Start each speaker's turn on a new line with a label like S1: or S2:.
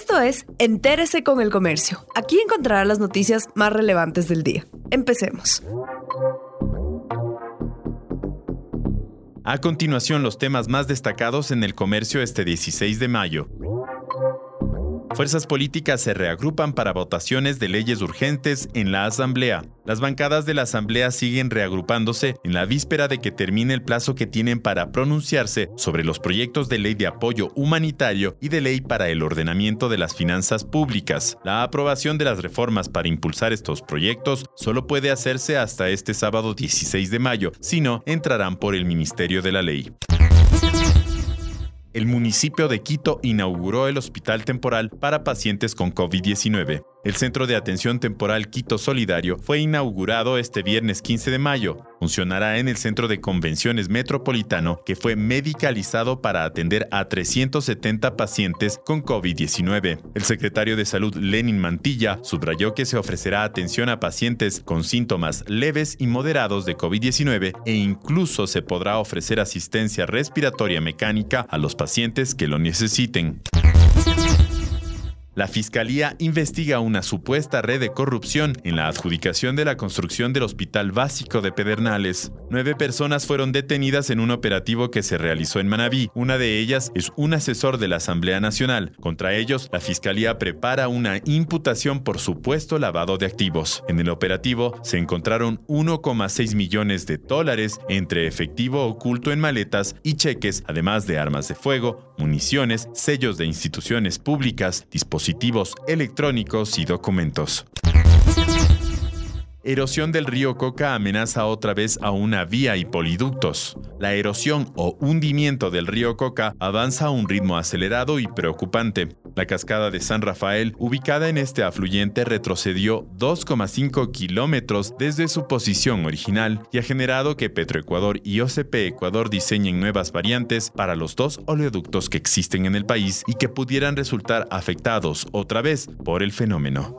S1: Esto es Entérese con el Comercio. Aquí encontrará las noticias más relevantes del día. Empecemos.
S2: A continuación, los temas más destacados en el comercio este 16 de mayo. Fuerzas políticas se reagrupan para votaciones de leyes urgentes en la Asamblea. Las bancadas de la Asamblea siguen reagrupándose en la víspera de que termine el plazo que tienen para pronunciarse sobre los proyectos de ley de apoyo humanitario y de ley para el ordenamiento de las finanzas públicas. La aprobación de las reformas para impulsar estos proyectos solo puede hacerse hasta este sábado 16 de mayo, si no, entrarán por el Ministerio de la Ley el municipio de Quito inauguró el hospital temporal para pacientes con COVID-19. El Centro de Atención Temporal Quito Solidario fue inaugurado este viernes 15 de mayo. Funcionará en el Centro de Convenciones Metropolitano, que fue medicalizado para atender a 370 pacientes con COVID-19. El secretario de Salud Lenin Mantilla subrayó que se ofrecerá atención a pacientes con síntomas leves y moderados de COVID-19 e incluso se podrá ofrecer asistencia respiratoria mecánica a los pacientes que lo necesiten. La Fiscalía investiga una supuesta red de corrupción en la adjudicación de la construcción del Hospital Básico de Pedernales. Nueve personas fueron detenidas en un operativo que se realizó en Manabí. Una de ellas es un asesor de la Asamblea Nacional. Contra ellos, la Fiscalía prepara una imputación por supuesto lavado de activos. En el operativo se encontraron 1,6 millones de dólares entre efectivo oculto en maletas y cheques, además de armas de fuego, municiones, sellos de instituciones públicas, dispositivos electrónicos y documentos. Erosión del río Coca amenaza otra vez a una vía y poliductos. La erosión o hundimiento del río Coca avanza a un ritmo acelerado y preocupante. La cascada de San Rafael, ubicada en este afluyente, retrocedió 2,5 kilómetros desde su posición original y ha generado que Petroecuador y OCP Ecuador diseñen nuevas variantes para los dos oleoductos que existen en el país y que pudieran resultar afectados otra vez por el fenómeno.